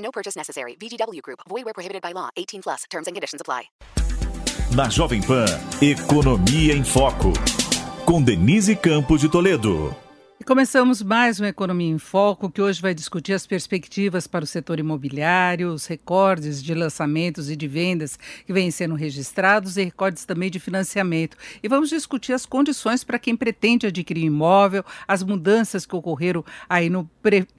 No purchase necessary. VGW Group. Void where prohibited by law. 18 plus. Terms and conditions apply. Na Jovem Pan, Economia em Foco. Com Denise Campos de Toledo. E começamos mais uma Economia em Foco, que hoje vai discutir as perspectivas para o setor imobiliário, os recordes de lançamentos e de vendas que vêm sendo registrados e recordes também de financiamento. E vamos discutir as condições para quem pretende adquirir imóvel, as mudanças que ocorreram aí no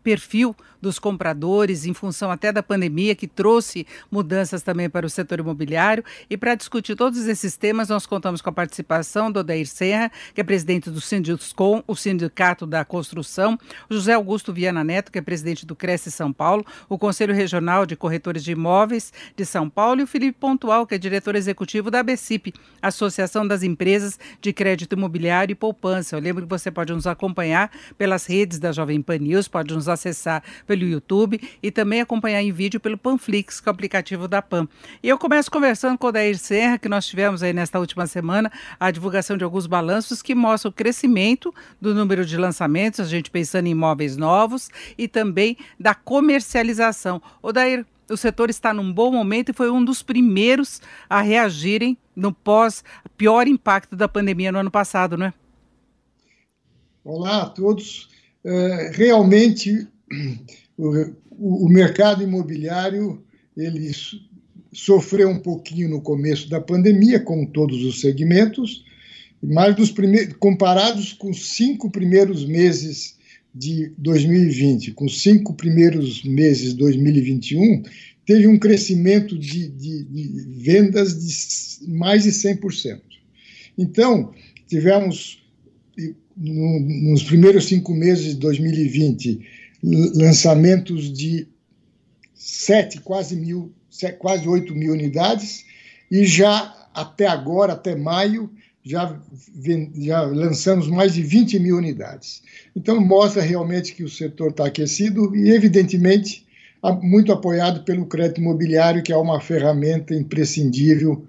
perfil dos compradores, em função até da pandemia, que trouxe mudanças também para o setor imobiliário. E para discutir todos esses temas, nós contamos com a participação do Odair Serra, que é presidente do Sinduscom, o Sindicato da Construção, José Augusto Viana Neto, que é presidente do Cresce São Paulo, o Conselho Regional de Corretores de Imóveis de São Paulo e o Felipe Pontual, que é diretor executivo da ABCIP, Associação das Empresas de Crédito Imobiliário e Poupança. Eu lembro que você pode nos acompanhar pelas redes da Jovem Pan News, pode nos acessar pelo YouTube e também acompanhar em vídeo pelo Panflix, que é o aplicativo da PAN. E eu começo conversando com o Dair Serra, que nós tivemos aí nesta última semana a divulgação de alguns balanços que mostram o crescimento do número de lançamentos a gente pensando em imóveis novos e também da comercialização. O Dair, o setor está num bom momento e foi um dos primeiros a reagirem no pós pior impacto da pandemia no ano passado, não é? Olá a todos. É, realmente o, o, mercado imobiliário ele sofreu um pouquinho no começo da pandemia, como todos os segmentos, mas dos primeiros, comparados com os cinco primeiros meses de 2020, com os cinco primeiros meses de 2021, teve um crescimento de, de, de vendas de mais de 100%. Então, tivemos, no, nos primeiros cinco meses de 2020, lançamentos de sete, quase mil, quase 8 mil unidades, e já até agora, até maio, já, já lançamos mais de 20 mil unidades. Então, mostra realmente que o setor está aquecido e, evidentemente, muito apoiado pelo crédito imobiliário, que é uma ferramenta imprescindível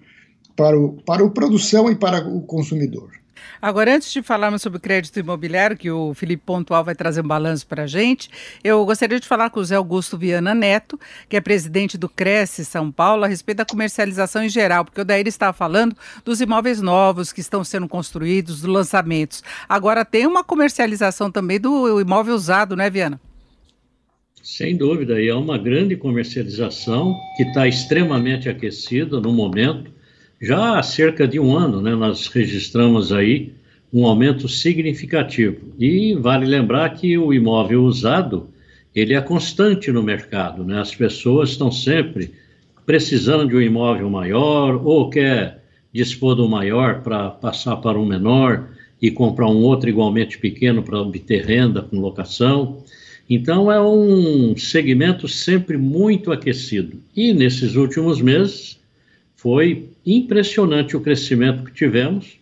para, o, para a produção e para o consumidor. Agora, antes de falarmos sobre crédito imobiliário, que o Felipe Pontual vai trazer um balanço para a gente, eu gostaria de falar com o Zé Augusto Viana Neto, que é presidente do Cresce São Paulo, a respeito da comercialização em geral, porque o Daíra estava falando dos imóveis novos que estão sendo construídos, dos lançamentos. Agora tem uma comercialização também do imóvel usado, né, Viana? Sem dúvida, e é uma grande comercialização que está extremamente aquecida no momento já há cerca de um ano, né, nós registramos aí um aumento significativo. E vale lembrar que o imóvel usado, ele é constante no mercado, né? As pessoas estão sempre precisando de um imóvel maior ou quer dispor do maior para passar para um menor e comprar um outro igualmente pequeno para obter renda com locação. Então é um segmento sempre muito aquecido. E nesses últimos meses foi impressionante o crescimento que tivemos,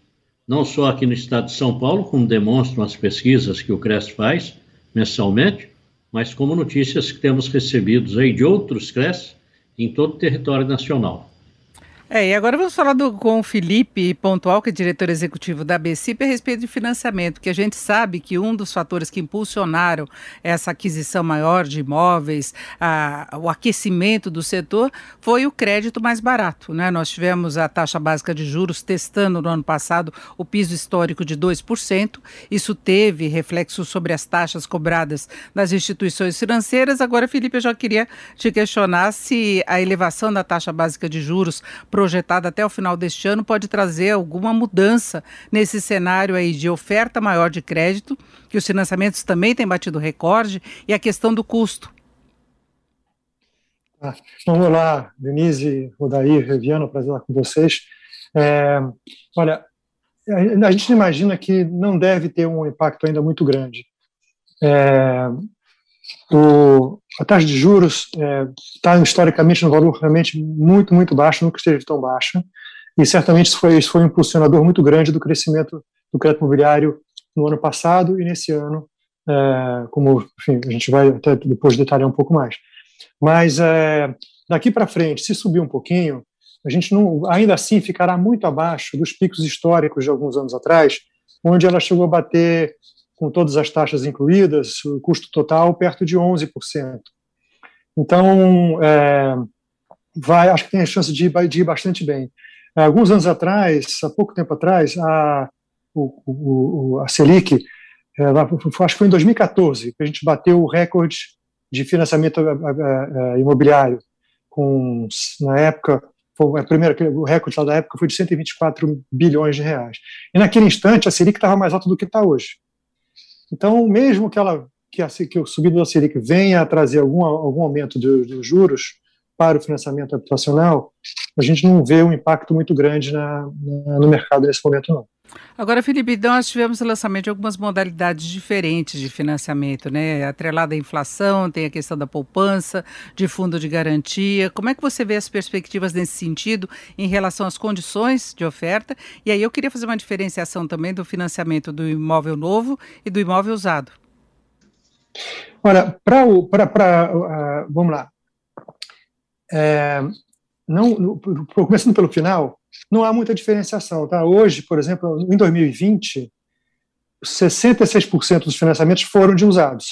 não só aqui no estado de São Paulo, como demonstram as pesquisas que o CRES faz mensalmente, mas como notícias que temos recebidos aí de outros CRES em todo o território nacional. É, e agora vamos falar do, com o Felipe Pontual, que é diretor executivo da BCIP, a respeito de financiamento, que a gente sabe que um dos fatores que impulsionaram essa aquisição maior de imóveis, a, o aquecimento do setor, foi o crédito mais barato. Né? Nós tivemos a taxa básica de juros testando no ano passado o piso histórico de 2%. Isso teve reflexo sobre as taxas cobradas nas instituições financeiras. Agora, Felipe, eu já queria te questionar se a elevação da taxa básica de juros projetada até o final deste ano pode trazer alguma mudança nesse cenário aí de oferta maior de crédito, que os financiamentos também têm batido recorde, e a questão do custo. Ah, então, olá, Denise, Odair, Reviano, prazer estar com vocês. É, olha, a gente imagina que não deve ter um impacto ainda muito grande. É, o, a taxa de juros está é, historicamente no valor realmente muito, muito baixo, nunca esteve tão baixa, e certamente isso foi, isso foi um impulsionador muito grande do crescimento do crédito imobiliário no ano passado e nesse ano, é, como enfim, a gente vai até depois detalhar um pouco mais. Mas é, daqui para frente, se subir um pouquinho, a gente não, ainda assim ficará muito abaixo dos picos históricos de alguns anos atrás, onde ela chegou a bater, com todas as taxas incluídas, o custo total perto de 11%. Então, é, vai, acho que tem a chance de ir, de ir bastante bem. Alguns anos atrás, há pouco tempo atrás, a, o, o, a Selic, ela, acho que foi em 2014, que a gente bateu o recorde de financiamento imobiliário, com, na época, foi a primeira, o recorde lá da época foi de 124 bilhões de reais. E naquele instante, a Selic estava mais alta do que está hoje. Então, mesmo que ela que, a, que o subido da Selic venha a trazer algum, algum aumento dos juros para o financiamento habitacional, a gente não vê um impacto muito grande na, na, no mercado nesse momento, não. Agora, Felipe, nós tivemos o lançamento de algumas modalidades diferentes de financiamento, né? Atrelada à inflação, tem a questão da poupança, de fundo de garantia. Como é que você vê as perspectivas nesse sentido em relação às condições de oferta? E aí eu queria fazer uma diferenciação também do financiamento do imóvel novo e do imóvel usado. Olha, para o. Pra, pra, uh, vamos lá. É, não, começando pelo final, não há muita diferenciação. Tá? Hoje, por exemplo, em 2020, 66% dos financiamentos foram de usados.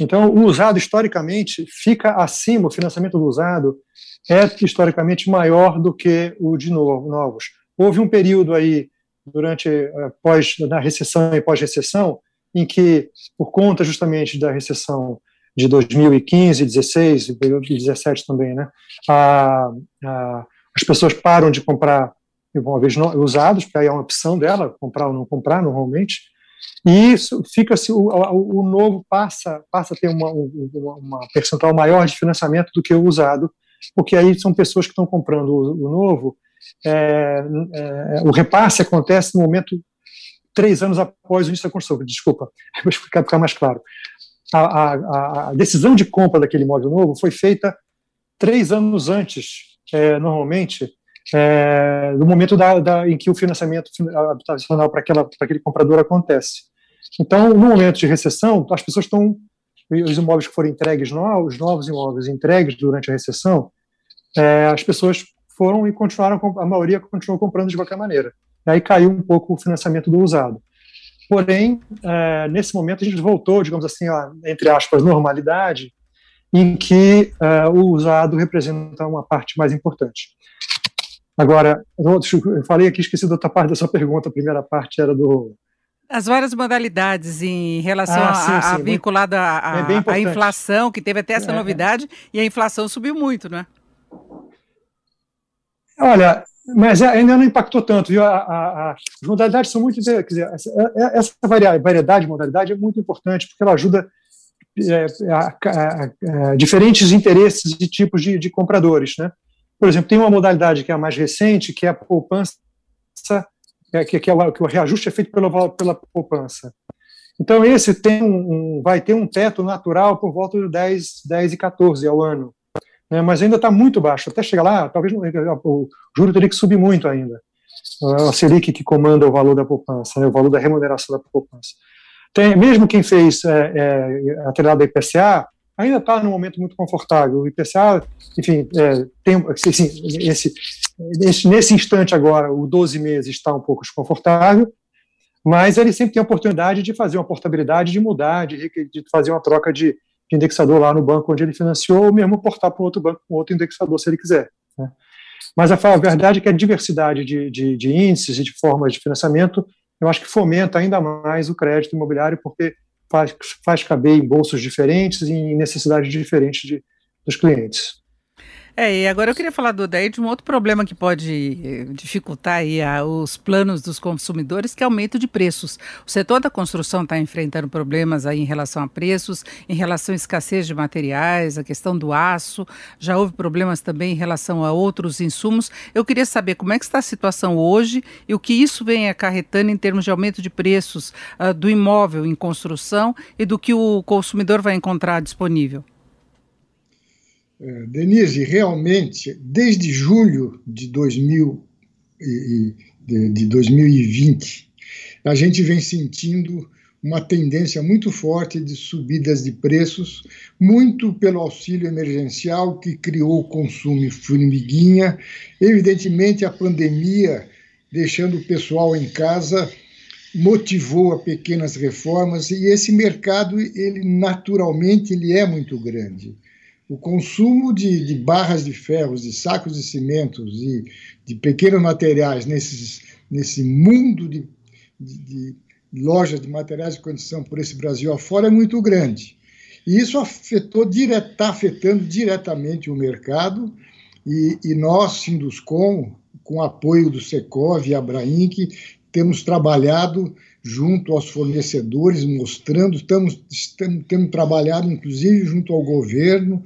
Então, o usado, historicamente, fica acima, o financiamento do usado é historicamente maior do que o de novo, novos. Houve um período aí, durante, após, na recessão e pós-recessão, em que, por conta justamente da recessão de 2015, 16 e 2017 também, né, a, a, as pessoas param de comprar imóveis usados, porque aí é uma opção dela, comprar ou não comprar normalmente, e isso fica-se, o, o, novo passa, passa a ter uma, uma, uma, percentual maior de financiamento do que o usado, porque aí são pessoas que estão comprando o, o novo, é, é, o repasse acontece no momento três anos após o início da construção, desculpa, vou explicar ficar mais claro. A, a, a, decisão de compra daquele imóvel novo foi feita três anos antes é, normalmente, é, no momento da, da, em que o financiamento habitacional para aquele comprador acontece. Então, no momento de recessão, as pessoas estão, os imóveis que foram entregues novos, os novos imóveis entregues durante a recessão, é, as pessoas foram e continuaram, a maioria continuou comprando de qualquer maneira. Aí caiu um pouco o financiamento do usado. Porém, é, nesse momento a gente voltou, digamos assim, a, entre aspas, normalidade, em que uh, o usado representa uma parte mais importante. Agora, eu falei aqui, esqueci da outra parte da sua pergunta, a primeira parte era do... As várias modalidades em relação ah, sim, a, a vinculada à é inflação, que teve até essa é, novidade, e a inflação subiu muito, não é? Olha, mas é, ainda não impactou tanto, viu? A, a, as modalidades são muito. Quer dizer, essa, é, essa variedade de modalidade é muito importante, porque ela ajuda é, diferentes interesses e tipos de, de, compradores. Né? Por exemplo, tem uma modalidade que é a mais recente, que é a poupança, é, que, que, é o, que o reajuste é feito pela, pela poupança. Então, esse tem um, vai ter um teto natural por volta de 10, 10 e 14 ao ano. Né? Mas ainda está muito baixo. Até chegar lá, talvez o juro teria que subir muito ainda. A Selic que comanda o valor da poupança, né? o valor da remuneração da poupança. Tem, mesmo quem fez é, é, atrelado ao IPCA, ainda está num momento muito confortável. O IPCA, enfim, é, tem, assim, esse, esse, nesse instante agora, o 12 meses está um pouco desconfortável, mas ele sempre tem a oportunidade de fazer uma portabilidade, de mudar, de, de fazer uma troca de, de, indexador lá no banco onde ele financiou, ou mesmo portar para outro banco com outro indexador, se ele quiser. Né? Mas a, a, verdade é que a diversidade de, de, de índices e de formas de financiamento eu acho que fomenta ainda mais o crédito imobiliário, porque faz, faz caber em bolsos diferentes e em necessidades diferentes de, dos clientes. É, e agora eu queria falar do daí de um outro problema que pode eh, dificultar aí a, os planos dos consumidores, que é o aumento de preços. O setor da construção está enfrentando problemas aí em relação a preços, em relação à escassez de materiais, a questão do aço, já houve problemas também em relação a outros insumos. Eu queria saber como é que está a situação hoje e o que isso vem acarretando em termos de aumento de preços uh, do imóvel em construção e do que o consumidor vai encontrar disponível. É, Denise, realmente, desde julho de, 2000, de 2020, a gente vem sentindo uma tendência muito forte de subidas de preços, muito pelo auxílio emergencial que criou o consumo formiguinha. Evidentemente, a pandemia, deixando o pessoal em casa, motivou a pequenas reformas e esse mercado, ele naturalmente, ele é muito grande o consumo de, de, barras de ferros, de sacos de cimentos e de pequenos materiais nesses, nesse mundo de, de, de lojas de materiais de condição por esse Brasil afora é muito grande. E isso afetou, está afetando diretamente o mercado, e, e nós, Sinduscom, com apoio do Secov e Abrainc, temos trabalhado junto aos fornecedores, mostrando, estamos, estamos, temos trabalhado inclusive junto ao governo,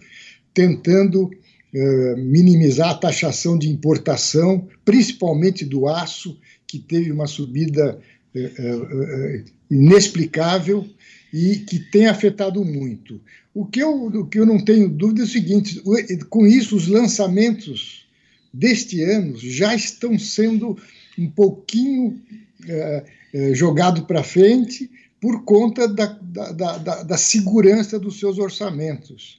tentando uh, minimizar a taxação de importação, principalmente do aço, que teve uma subida uh, uh, inexplicável e que tem afetado muito. O que, eu, o que eu não tenho dúvida é o seguinte: com isso, os lançamentos deste ano já estão sendo um pouquinho é, jogado para frente por conta da, da, da, da, segurança dos seus orçamentos.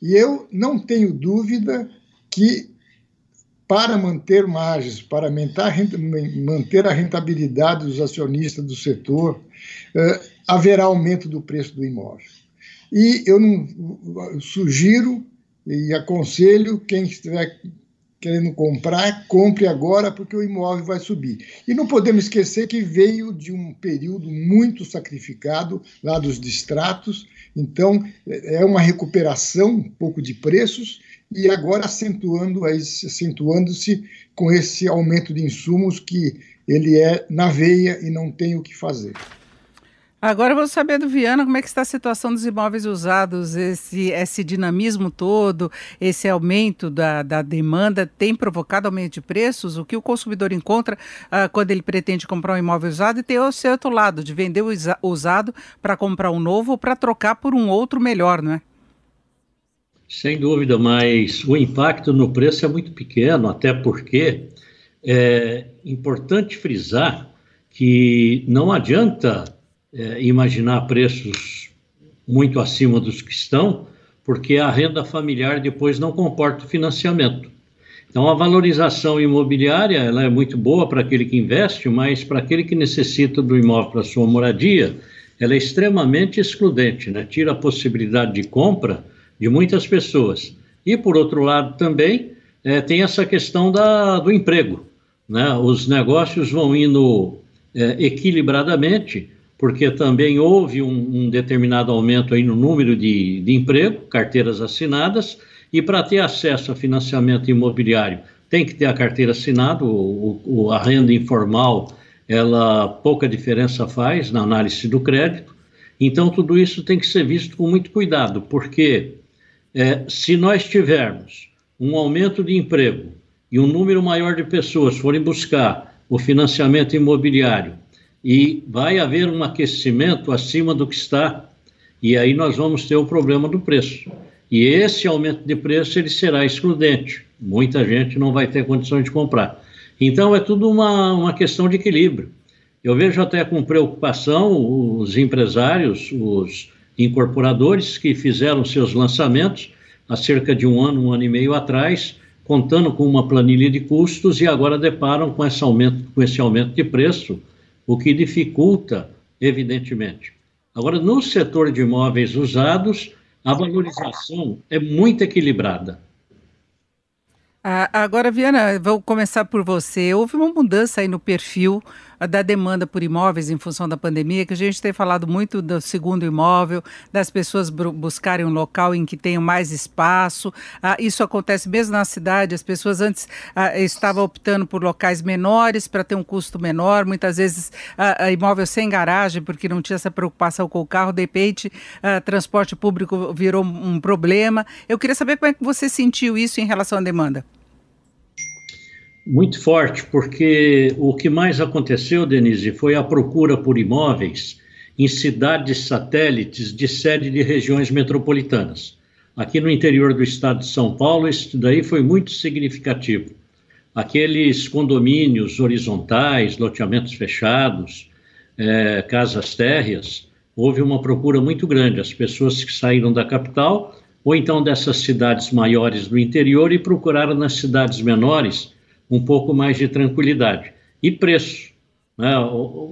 E eu não tenho dúvida que, para manter margens, para manter a rentabilidade dos acionistas do setor, é, haverá aumento do preço do imóvel. E eu não eu sugiro e aconselho quem estiver querendo comprar, compre agora porque o imóvel vai subir. E não podemos esquecer que veio de um período muito sacrificado lá dos distratos, então é uma recuperação um pouco de preços e agora acentuando acentuando-se com esse aumento de insumos que ele é na veia e não tem o que fazer. Agora vou saber do Viana como é que está a situação dos imóveis usados, esse, esse dinamismo todo, esse aumento da, da demanda tem provocado aumento de preços? O que o consumidor encontra uh, quando ele pretende comprar um imóvel usado e tem o seu outro lado, de vender o usado para comprar um novo ou para trocar por um outro melhor, não é? Sem dúvida, mas o impacto no preço é muito pequeno, até porque é importante frisar que não adianta é, imaginar preços muito acima dos que estão, porque a renda familiar depois não comporta o financiamento. Então, a valorização imobiliária ela é muito boa para aquele que investe, mas para aquele que necessita do imóvel para sua moradia, ela é extremamente excludente, né? tira a possibilidade de compra de muitas pessoas. E, por outro lado, também é, tem essa questão da, do emprego. Né? Os negócios vão indo é, equilibradamente, porque também houve um, um um aumento aí no número de, de emprego, carteiras assinadas, e para ter acesso a financiamento imobiliário tem que ter a carteira assinada, o, o, a renda informal, ela pouca diferença faz na análise do crédito, então tudo isso tem que ser visto com muito cuidado, porque é, se nós tivermos um aumento de emprego e um número maior de pessoas forem buscar o financiamento imobiliário e vai haver um aquecimento acima do que está, e aí nós vamos ter o problema do preço. E esse aumento de preço ele será excludente. Muita gente não vai ter condições de comprar. Então é tudo uma, uma questão de equilíbrio. Eu vejo até com preocupação os empresários, os incorporadores que fizeram seus lançamentos há cerca de um ano, um ano e meio atrás, contando com uma planilha de custos e agora deparam com esse aumento, com esse aumento de preço o que dificulta, evidentemente. Agora, no setor de imóveis usados, a valorização é muito equilibrada. Ah, agora, Viana, vou começar por você. Houve uma mudança aí no perfil da demanda por imóveis em função da pandemia, que a gente tem falado muito do segundo imóvel, das pessoas buscarem um local em que tenham mais espaço. Ah, isso acontece mesmo na cidade, as pessoas antes ah, estavam optando por locais menores para ter um custo menor, muitas vezes ah, imóvel sem garagem, porque não tinha essa preocupação com o carro, de repente ah, transporte público virou um problema. Eu queria saber como é que você sentiu isso em relação à demanda. Muito forte, porque o que mais aconteceu, Denise, foi a procura por imóveis em cidades satélites de sede de regiões metropolitanas. Aqui no interior do estado de São Paulo, isso daí foi muito significativo. Aqueles condomínios horizontais, loteamentos fechados, é, casas térreas, houve uma procura muito grande. As pessoas que saíram da capital ou então dessas cidades maiores do interior e procuraram nas cidades menores um pouco mais de tranquilidade. E preço. Né?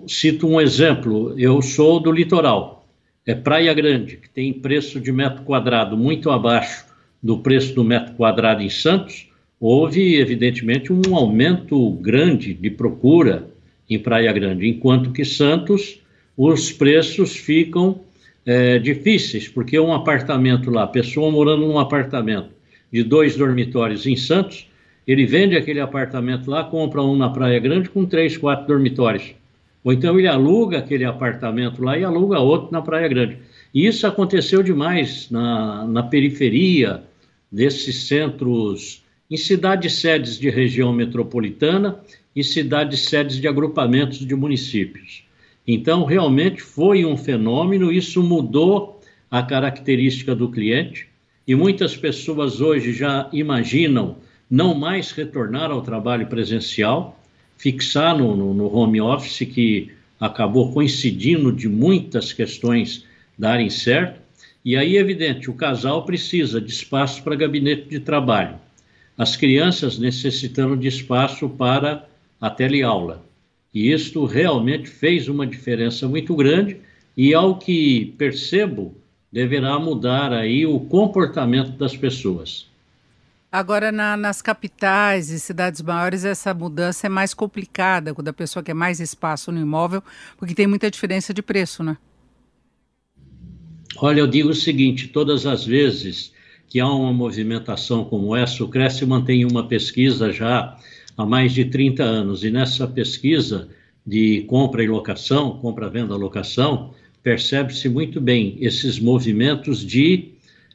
Cito um exemplo: eu sou do litoral, é Praia Grande, que tem preço de metro quadrado muito abaixo do preço do metro quadrado em Santos. Houve, evidentemente, um aumento grande de procura em Praia Grande, enquanto que Santos, os preços ficam é, difíceis, porque um apartamento lá, pessoa morando num apartamento de dois dormitórios em Santos, ele vende aquele apartamento lá, compra um na Praia Grande com três, quatro dormitórios. Ou então ele aluga aquele apartamento lá e aluga outro na Praia Grande. E isso aconteceu demais na, na periferia desses centros, em cidades sedes de região metropolitana e cidades sedes de agrupamentos de municípios. Então, realmente foi um fenômeno, isso mudou a característica do cliente e muitas pessoas hoje já imaginam não mais retornar ao trabalho presencial, fixar no, no, no home office, que acabou coincidindo de muitas questões darem certo. E aí, evidente, o casal precisa de espaço para gabinete de trabalho, as crianças necessitando de espaço para a teleaula. E isto realmente fez uma diferença muito grande e, ao que percebo, deverá mudar aí o comportamento das pessoas. Agora, na, nas capitais e cidades maiores, essa mudança é mais complicada, quando a pessoa quer mais espaço no imóvel, porque tem muita diferença de preço, né? Olha, eu digo o seguinte: todas as vezes que há uma movimentação como essa, o Cresce mantém uma pesquisa já há mais de 30 anos, e nessa pesquisa de compra e locação, compra, venda, locação, percebe-se muito bem esses movimentos de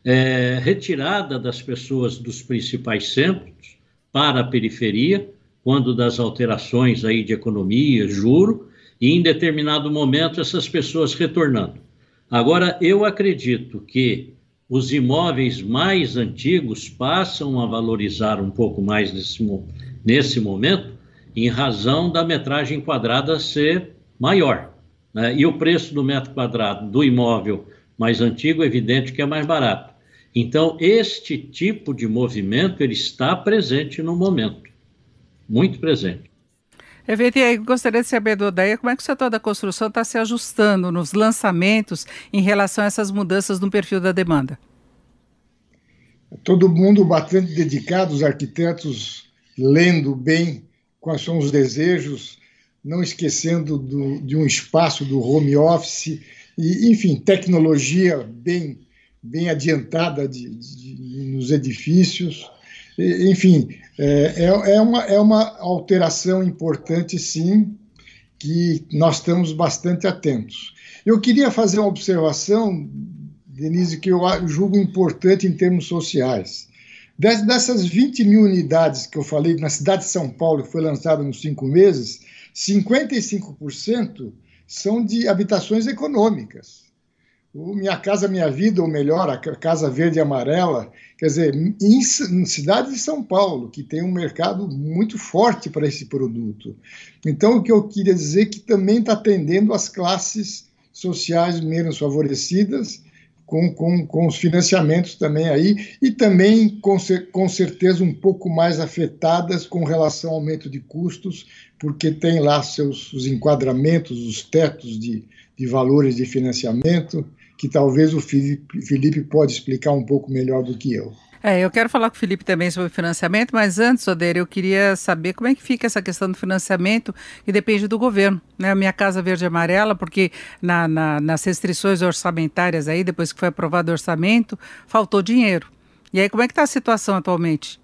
é, retirada das pessoas dos principais centros para a periferia, quando das alterações aí de economia, juro, e em determinado momento essas pessoas retornando. Agora, eu acredito que os imóveis mais antigos passam a valorizar um pouco mais nesse, nesse momento, em razão da metragem quadrada ser maior. Né? E o preço do metro quadrado do imóvel mais antigo, é evidente que é mais barato. Então, este tipo de movimento ele está presente no momento, muito presente. Evete, gostaria de saber do Odaia como é que o setor da construção está se ajustando nos lançamentos em relação a essas mudanças no perfil da demanda. Todo mundo bastante dedicado, os arquitetos lendo bem quais são os desejos, não esquecendo do, de um espaço do home office, e, enfim, tecnologia bem bem adiantada de, de, nos edifícios. Enfim, é, é, é, uma, é uma alteração importante, sim, que nós estamos bastante atentos. Eu queria fazer uma observação, Denise, que eu julgo importante em termos sociais. Dessas 20 mil unidades que eu falei na cidade de São Paulo, que foi lançada nos cinco meses, 55% são de habitações econômicas o Minha Casa Minha Vida, ou melhor, a Casa Verde e Amarela, quer dizer, em, em cidade de São Paulo, que tem um mercado muito forte para esse produto. Então, o que eu queria dizer é que também está atendendo as classes sociais menos favorecidas, com, com, com os financiamentos também aí, e também, com, com certeza, um pouco mais afetadas com relação ao aumento de custos, porque tem lá seus os enquadramentos, os tetos de, de valores de financiamento, que talvez o Felipe, pode explicar um pouco melhor do que eu. É, eu quero falar com o Felipe também sobre financiamento, mas antes, Oder, eu queria saber como é que fica essa questão do financiamento que depende do governo. Né? A minha Casa Verde e Amarela, porque na, na, nas restrições orçamentárias aí, depois que foi aprovado o orçamento, faltou dinheiro. E aí, como é que está a situação atualmente?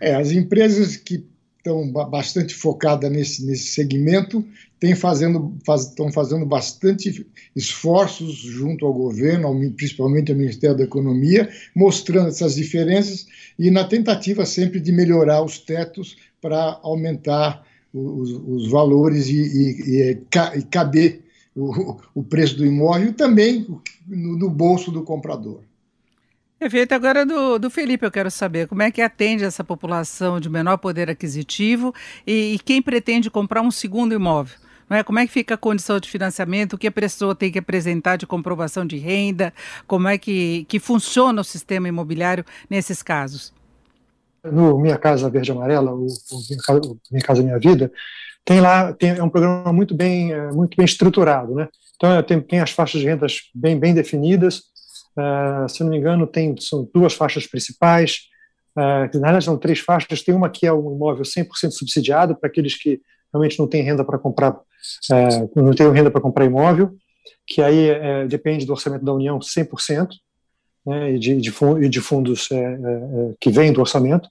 É, as empresas que estão bastante focadas nesse, nesse segmento têm fazendo, faz, estão fazendo bastante esforços junto ao governo, ao, principalmente ao Ministério da Economia, mostrando essas diferenças e na tentativa sempre de melhorar os tetos para aumentar os, os, valores e, e, e, e caber o, o, preço do imóvel também no, no bolso do comprador. Perfeito. Agora do, do Felipe eu quero saber como é que atende essa população de menor poder aquisitivo e, e quem pretende comprar um segundo imóvel. Não é? Como é que fica a condição de financiamento? O que a pessoa tem que apresentar de comprovação de renda? Como é que, que funciona o sistema imobiliário nesses casos? No Minha Casa Verde Amarela, o, o Minha Casa Minha Vida, tem lá tem, é um programa muito bem é, muito bem estruturado, né? Então tem, tem as faixas de rendas bem bem definidas Uh, se não me engano, tem, são duas faixas principais, uh, na verdade são três faixas, tem uma que é um imóvel 100% subsidiado para aqueles que realmente não têm renda para comprar, uh, não têm renda para comprar imóvel, que aí é, depende do orçamento da União 100%, né, e, de, de, e de fundos é, é, que vêm do orçamento.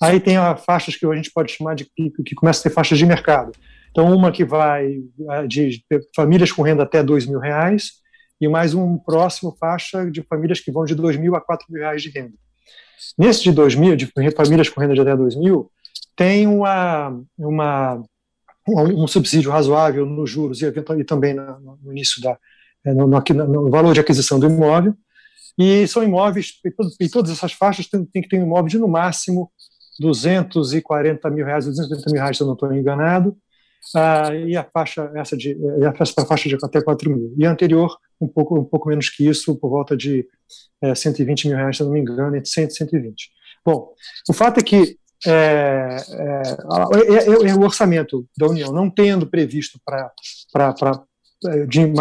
Aí tem as faixas que a gente pode chamar de que, que começa a ter faixas de mercado. Então, uma que vai de, famílias com renda até dois mil reais, e mais um próximo faixa de famílias que vão de 2 mil a 4 mil reais de renda. Nesse de 2 mil, de famílias com renda de até 2 mil, tem uma, uma, um subsídio razoável nos juros e, e também no, no início da é, no, no, no, valor de aquisição do imóvel. E são imóveis, e, todas essas faixas tem, tem, que ter um imóvel de no máximo 240 mil reais, 230 mil reais, se eu não estou enganado, ah, e a faixa essa de a faixa de até 4 mil. E a anterior, um pouco, um pouco menos que isso, por volta de é, 120 mil reais, se não me engano, entre 100 e 120. Bom, o fato é que é, é, é, o orçamento da União não tendo previsto para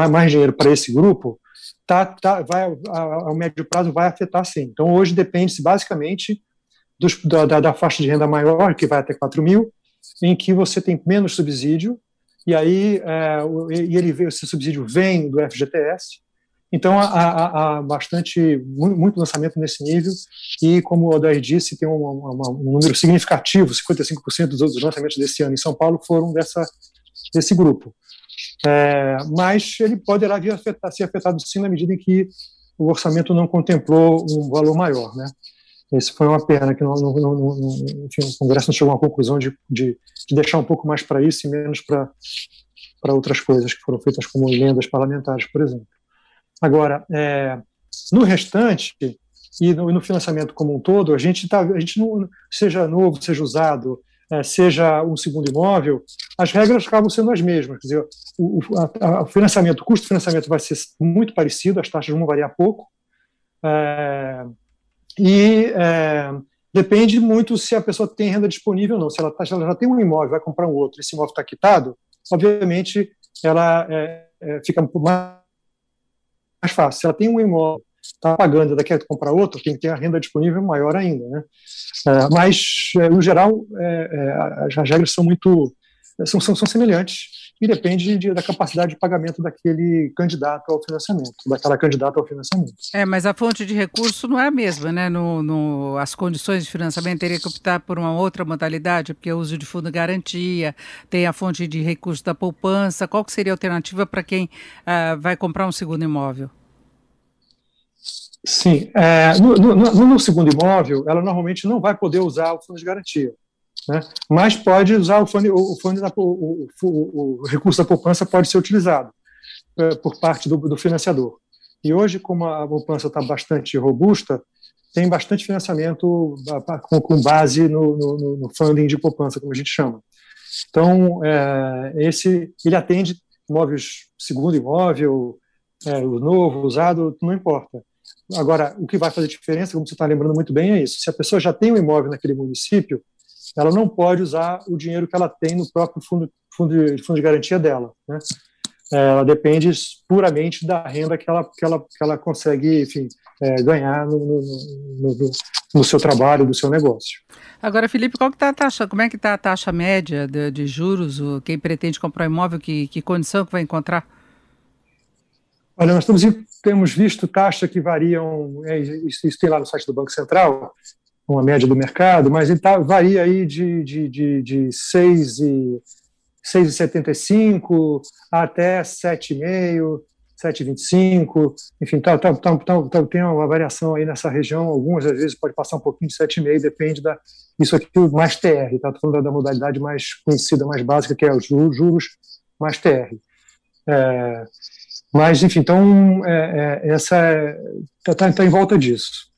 mais dinheiro para esse grupo, tá, tá, vai, ao médio prazo vai afetar sim. Então, hoje depende-se basicamente dos, da, da, faixa de renda maior, que vai até 4 mil, em que você tem menos subsídio, e aí é, ele esse subsídio vem do FGTS, então há, há, bastante, muito, lançamento nesse nível, e como o Odair disse, tem um, número significativo, 55% dos lançamentos desse ano em São Paulo foram dessa, desse grupo. É, mas ele poderá vir afetar, ser afetado sim na medida em que o orçamento não contemplou um valor maior, né? Esse foi uma pena que não, não, não, enfim, o Congresso não chegou a uma conclusão de, de, de deixar um pouco mais para isso e menos para outras coisas que foram feitas como emendas parlamentares, por exemplo. Agora, é, no restante e no, no, financiamento como um todo, a gente tá, a gente não, seja novo, seja usado, é, seja um segundo imóvel, as regras acabam sendo as mesmas. Quer dizer, o, a, financiamento, o custo de financiamento vai ser muito parecido, as taxas vão variar pouco. É, e é, depende muito se a pessoa tem renda disponível ou não. Se ela, tá, se ela já tem um imóvel, vai comprar um outro, esse imóvel está quitado, obviamente ela é, é, fica mais, mais fácil. Se ela tem um imóvel, está pagando, daqui a comprar outro, tem que ter a renda disponível maior ainda. Né? É, mas, é, no geral, é, as regras são muito são, são, são semelhantes e depende de, da capacidade de pagamento daquele candidato ao financiamento, daquela candidata ao financiamento. É, mas a fonte de recurso não é a mesma, né? No, no, as condições de financiamento teria que optar por uma outra modalidade, porque o uso de fundo de garantia, tem a fonte de recurso da poupança. Qual que seria a alternativa para quem uh, vai comprar um segundo imóvel? Sim, é, no, no, no, segundo imóvel, ela normalmente não vai poder usar o fundo de garantia né? mas pode usar o fundo, o, fundo da, o, o, o, recurso da poupança pode ser utilizado é, por parte do, do, financiador. E hoje, como a poupança está bastante robusta, tem bastante financiamento com, com base no, no, no, funding de poupança, como a gente chama. Então, é, esse ele atende imóveis segundo imóvel, é, o novo, usado, não importa. Agora, o que vai fazer diferença, como você está lembrando muito bem, é isso. Se a pessoa já tem um imóvel naquele município, ela não pode usar o dinheiro que ela tem no próprio fundo, fundo, de, fundo de garantia dela. Né? É, ela depende puramente da renda que ela, que ela, que ela consegue enfim, é, ganhar no, no, no, no, seu trabalho, do seu negócio. Agora, Felipe, qual que tá a taxa? Como é que está a taxa média de, de juros? O, quem pretende comprar um imóvel, que, que condição que vai encontrar? Olha, nós estamos, temos visto taxas que variam, é, isso, isso, tem lá no site do Banco Central, uma média do mercado, mas ele tá, varia aí de, de, de, de 6 e 6,75 até 7,5, 7,25, enfim, tá, tá, tá, tá, tem uma variação aí nessa região, algumas às vezes pode passar um pouquinho de 7,5, depende da, isso aqui mais TR, tá falando da modalidade mais conhecida, mais básica, que é os juros mais TR. É, mas, enfim, então, é, é, essa está é, tá, tá em volta disso.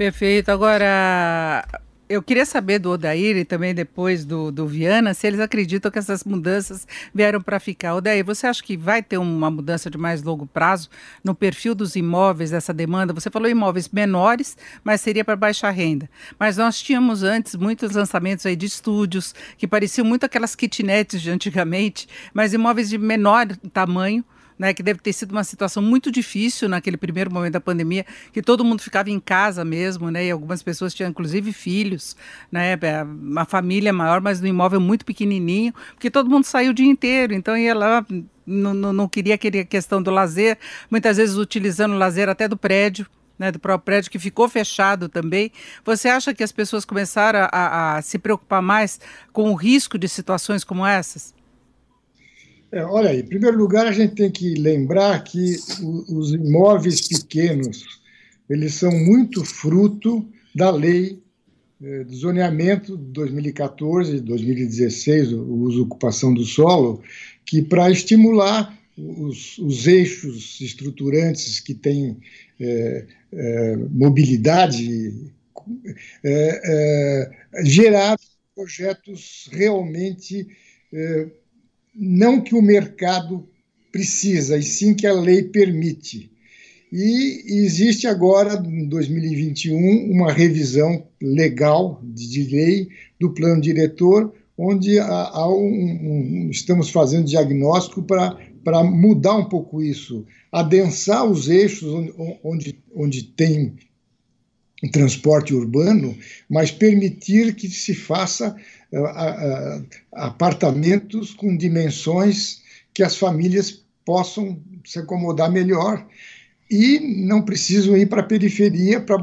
Perfeito. Agora, eu queria saber do Odair e também depois do, do Viana se eles acreditam que essas mudanças vieram para ficar. Odair, você acha que vai ter uma mudança de mais longo prazo no perfil dos imóveis, dessa demanda? Você falou imóveis menores, mas seria para baixa renda. Mas nós tínhamos antes muitos lançamentos aí de estúdios que pareciam muito aquelas kitnets de antigamente, mas imóveis de menor tamanho né, que deve ter sido uma situação muito difícil naquele primeiro momento da pandemia, que todo mundo ficava em casa mesmo, né, e algumas pessoas tinham inclusive filhos, né, é, uma família maior, mas no imóvel muito pequenininho, porque todo mundo saiu o dia inteiro, então ia lá não, não, não queria aquele questão do lazer, muitas vezes utilizando o lazer até do prédio, né, do próprio prédio que ficou fechado também. Você acha que as pessoas começaram a, a, a se preocupar mais com o risco de situações como essas? É, olha aí, em primeiro lugar, a gente tem que lembrar que os imóveis pequenos eles são muito fruto da lei é, do zoneamento de 2014 e 2016, o uso ocupação do solo, que para estimular os, os, eixos estruturantes que têm é, é, mobilidade, gerar projetos realmente não que o mercado precisa, e sim que a lei permite. E existe agora, em 2021, uma revisão legal de lei do plano diretor, onde há, um, um, estamos fazendo diagnóstico para mudar um pouco isso, adensar os eixos onde, onde, onde tem transporte urbano, mas permitir que se faça apartamentos com dimensões que as famílias possam se acomodar melhor e não precisam ir para a periferia para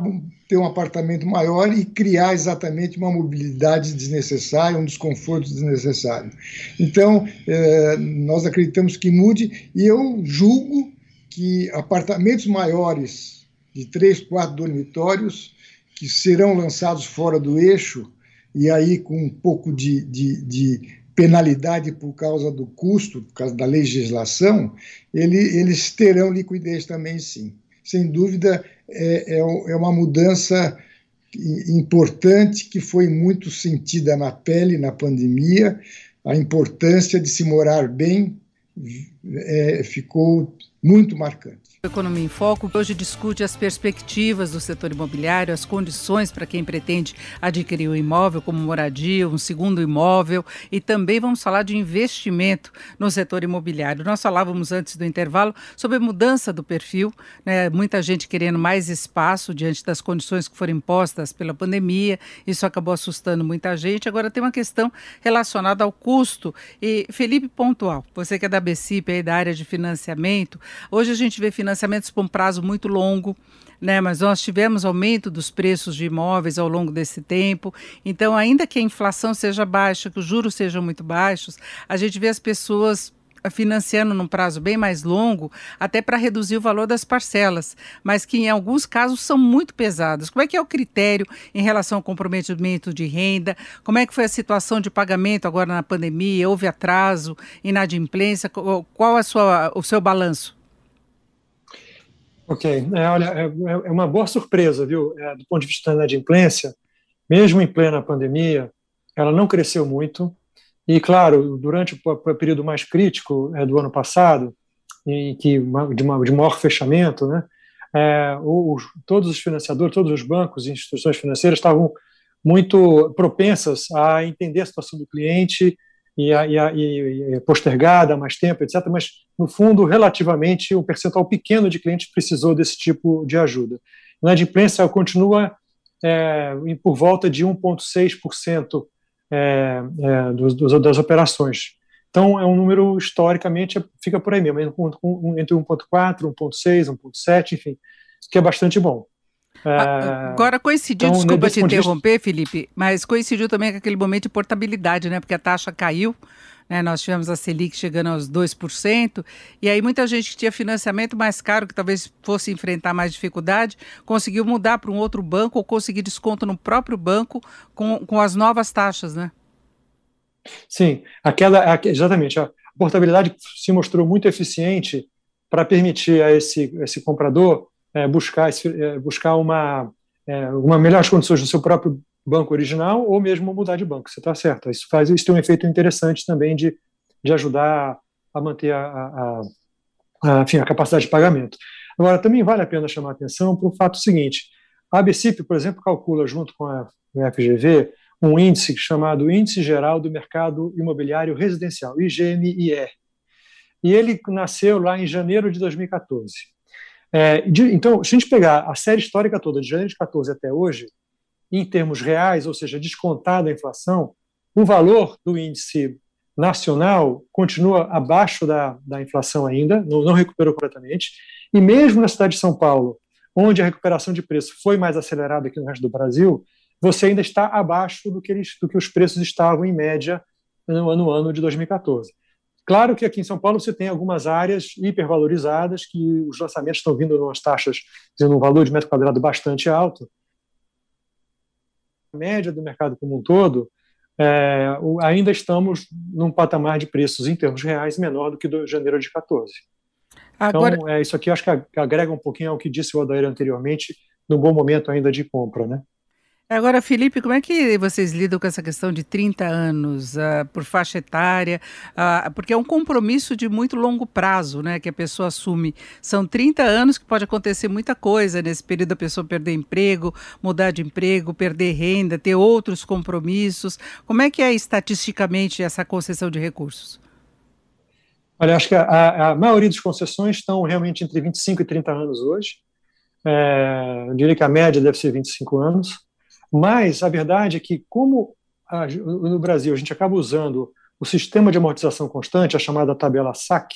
ter um apartamento maior e criar exatamente uma mobilidade desnecessária, um desconforto desnecessário. Então, eh, nós acreditamos que mude e eu julgo que apartamentos maiores de três, quatro dormitórios que serão lançados fora do eixo e aí com um pouco de, de, de penalidade por causa do custo, por causa da legislação, ele, eles terão liquidez também, sim. Sem dúvida, é, é, é uma mudança importante que foi muito sentida na pele na pandemia. A importância de se morar bem é, ficou muito marcante. Economia em Foco, hoje discute as perspectivas do setor imobiliário, as condições para quem pretende adquirir um imóvel como moradia, um segundo imóvel e também vamos falar de investimento no setor imobiliário. Nós falávamos antes do intervalo sobre a mudança do perfil, né? muita gente querendo mais espaço diante das condições que foram impostas pela pandemia, isso acabou assustando muita gente. Agora tem uma questão relacionada ao custo. E Felipe Pontual, você que é da BCIP, aí da área de financiamento, hoje a gente vê financiamento financiamentos por um prazo muito longo, né? Mas nós tivemos aumento dos preços de imóveis ao longo desse tempo. Então, ainda que a inflação seja baixa, que os juros sejam muito baixos, a gente vê as pessoas financiando num prazo bem mais longo, até para reduzir o valor das parcelas, mas que em alguns casos são muito pesadas. Como é que é o critério em relação ao comprometimento de renda? Como é que foi a situação de pagamento agora na pandemia? Houve atraso, inadimplência? Qual é o seu balanço? Ok, é, olha, é, é, uma boa surpresa, viu? É, do ponto de vista da inadimplência, mesmo em plena pandemia, ela não cresceu muito. E, claro, durante o período mais crítico é, do ano passado, em que de, uma, de maior fechamento, né, é, os, todos os financiadores, todos os bancos e instituições financeiras estavam muito propensas a entender a situação do cliente e, e, e, postergada há mais tempo, etc. Mas, no fundo, relativamente, um percentual pequeno de clientes precisou desse tipo de ajuda. A inadimplência continua é, por volta de 1,6% é, é, dos, das operações. Então, é um número, historicamente, fica por aí mesmo, entre 1,4, 1,6, 1,7, enfim, que é bastante bom. É, Agora coincidiu, então, desculpa te interromper. Felipe, mas coincidiu também com aquele momento de portabilidade, né? Porque a taxa caiu, né? Nós tivemos a Selic chegando aos 2%, e aí muita gente que tinha financiamento mais caro, que talvez fosse enfrentar mais dificuldade, conseguiu mudar para um outro banco ou conseguir desconto no próprio banco com, com as novas taxas, né? Sim, aquela, exatamente. A portabilidade se mostrou muito eficiente para permitir a esse, esse comprador é, buscar, é, buscar uma, é, uma melhores condições no seu próprio banco original ou mesmo mudar de banco. Você está certo. Isso faz isso tem um efeito interessante também de, de ajudar a manter a, a, a, enfim, a capacidade de pagamento. Agora, também vale a pena chamar a atenção para o fato seguinte: a ABCIP, por exemplo, calcula junto com a FGV um índice chamado Índice Geral do Mercado Imobiliário Residencial, IGMIR. E ele nasceu lá em janeiro de 2014. É, de, então, se a gente pegar a série histórica toda, de janeiro de 14 até hoje, em termos reais, ou seja, descontada a inflação, o valor do índice nacional continua abaixo da, da inflação ainda, não, não recuperou completamente, e mesmo na cidade de São Paulo, onde a recuperação de preço foi mais acelerada que no resto do Brasil, você ainda está abaixo do que, eles, do que os preços estavam em média no ano, ano de 2014. Claro que aqui em São Paulo você tem algumas áreas hipervalorizadas que os lançamentos estão vindo em umas taxas, dizendo um valor de metro quadrado bastante alto. A média do mercado como um todo, é, ainda estamos num patamar de preços em termos reais menor do que do janeiro de 14. Agora... Então, é, isso aqui acho que agrega um pouquinho ao que disse o Adair anteriormente, num bom momento ainda de compra, né? Agora, Felipe, como é que vocês lidam com essa questão de 30 anos uh, por faixa etária? Uh, porque é um compromisso de muito longo prazo, né? Que a pessoa assume. São 30 anos que pode acontecer muita coisa nesse período, a pessoa perder emprego, mudar de emprego, perder renda, ter outros compromissos. Como é que é estatisticamente essa concessão de recursos? Olha, acho que a, a maioria das concessões estão realmente entre 25 e 30 anos hoje. É, eu diria que a média deve ser 25 anos. Mas a verdade é que, como a, no Brasil a gente acaba usando o sistema de amortização constante, a chamada tabela SAC,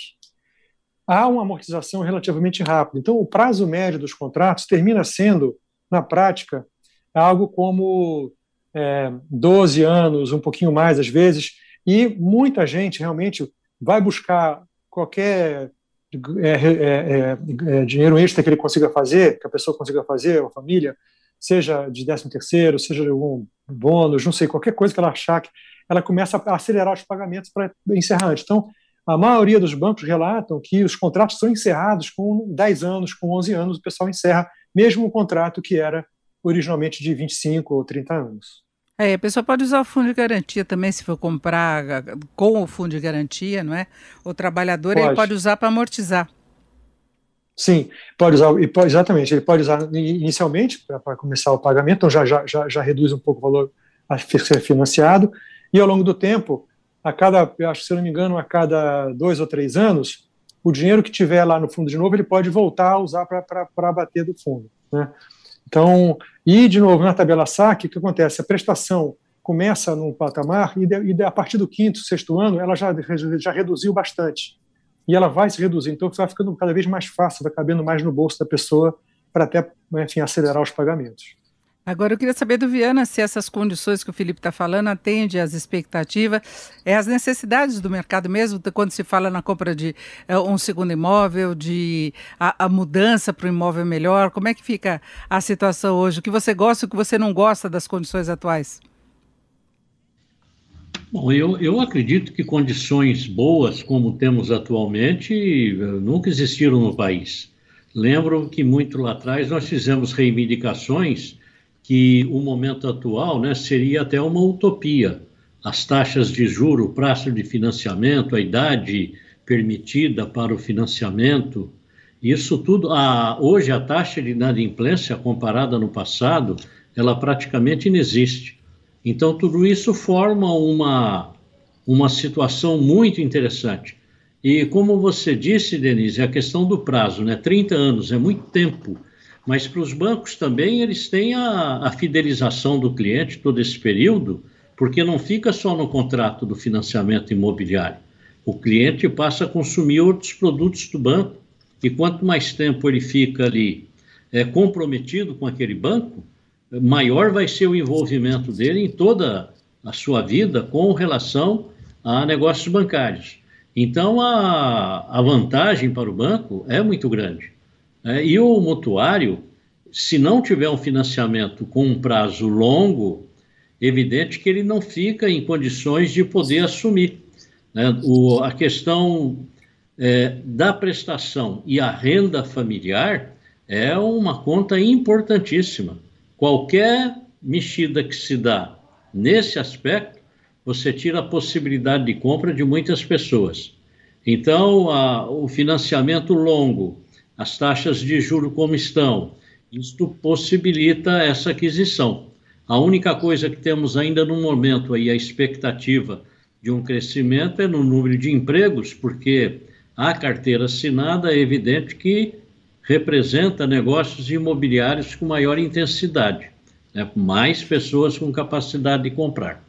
há uma amortização relativamente rápida. Então, o prazo médio dos contratos termina sendo, na prática, algo como é, 12 anos, um pouquinho mais às vezes, e muita gente realmente vai buscar qualquer é, é, é, é dinheiro extra que ele consiga fazer, que a pessoa consiga fazer, a família, seja de 13 terceiro, seja de algum bônus, não sei, qualquer coisa que ela achar que ela começa a acelerar os pagamentos para encerrar antes. Então, a maioria dos bancos relatam que os contratos são encerrados com 10 anos, com 11 anos, o pessoal encerra mesmo o contrato que era originalmente de 25 ou 30 anos. É, a pessoa pode usar o fundo de garantia também, se for comprar com o fundo de garantia, não é? O trabalhador pode. ele pode usar para amortizar. Sim, pode usar, exatamente, ele pode usar inicialmente para começar o pagamento, então já, já, já, já reduz um pouco o valor a ser financiado, e ao longo do tempo, a cada, acho se eu não me engano, a cada dois ou três anos, o dinheiro que tiver lá no fundo de novo, ele pode voltar a usar para abater do fundo. Né? Então, e de novo, na tabela SAC, o que acontece? A prestação começa num patamar e, de, e a partir do quinto, sexto ano, ela já, já reduziu bastante e ela vai se reduzir. Então, vai ficando cada vez mais fácil, vai cabendo mais no bolso da pessoa para até, enfim, acelerar os pagamentos. Agora, eu queria saber do Viana se essas condições que o Felipe está falando atendem às expectativas, é as necessidades do mercado mesmo, quando se fala na compra de é, um segundo imóvel, de a, a mudança para um imóvel melhor, como é que fica a situação hoje? O que você gosta e o que você não gosta das condições atuais? Bom, eu, eu acredito que condições boas como temos atualmente eh, nunca existiram no país. Lembro que muito lá atrás nós fizemos reivindicações que o momento atual né, seria até uma utopia. As taxas de juro, o prazo de financiamento, a idade permitida para o financiamento, isso tudo, a, hoje a taxa de inadimplência comparada no passado, ela praticamente inexiste. Então, tudo isso forma uma, uma situação muito interessante. E como você disse, Denise, a questão do prazo, né? 30 anos é muito tempo, mas para os bancos também eles têm a, a fidelização do cliente todo esse período, porque não fica só no contrato do financiamento imobiliário. O cliente passa a consumir outros produtos do banco, e quanto mais tempo ele fica ali é, comprometido com aquele banco, maior vai ser o envolvimento dele em toda a sua vida com relação a negócios bancários. Então, a, a vantagem para o banco é muito grande. É, e o mutuário, se não tiver um financiamento com um prazo longo, evidente que ele não fica em condições de poder assumir. Né? O, a questão é, da prestação e a renda familiar é uma conta importantíssima. Qualquer mexida que se dá nesse aspecto, você tira a possibilidade de compra de muitas pessoas. Então, a, o financiamento longo, as taxas de juro como estão, isto possibilita essa aquisição. A única coisa que temos ainda no momento aí, a expectativa de um crescimento é no número de empregos, porque a carteira assinada é evidente que representa negócios imobiliários com maior intensidade, né? mais pessoas com capacidade de comprar.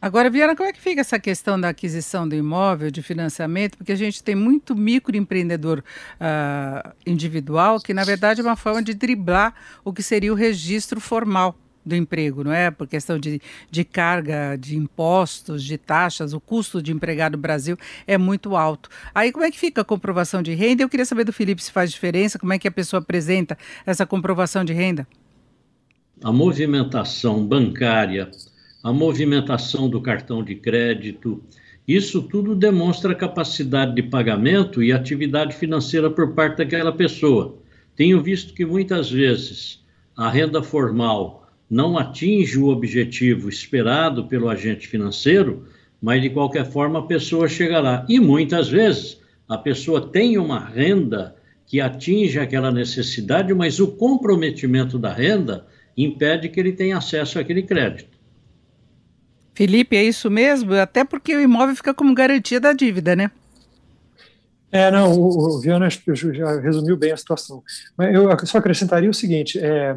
Agora, Viana, como é que fica essa questão da aquisição do imóvel, de financiamento? Porque a gente tem muito microempreendedor uh, individual que, na verdade, é uma forma de driblar o que seria o registro formal do emprego, não é? Por questão de, de carga, de impostos, de taxas, o custo de empregado no Brasil é muito alto. Aí como é que fica a comprovação de renda? Eu queria saber do Felipe se faz diferença, como é que a pessoa apresenta essa comprovação de renda? A movimentação bancária, a movimentação do cartão de crédito, isso tudo demonstra capacidade de pagamento e atividade financeira por parte daquela pessoa. Tenho visto que muitas vezes a renda formal não atinge o objetivo esperado pelo agente financeiro, mas de qualquer forma a pessoa chega lá. E muitas vezes a pessoa tem uma renda que atinge aquela necessidade, mas o comprometimento da renda impede que ele tenha acesso àquele crédito. Felipe, é isso mesmo? Até porque o imóvel fica como garantia da dívida, né? É, não, o, o Viana já resumiu bem a situação. Mas eu só acrescentaria o seguinte: é,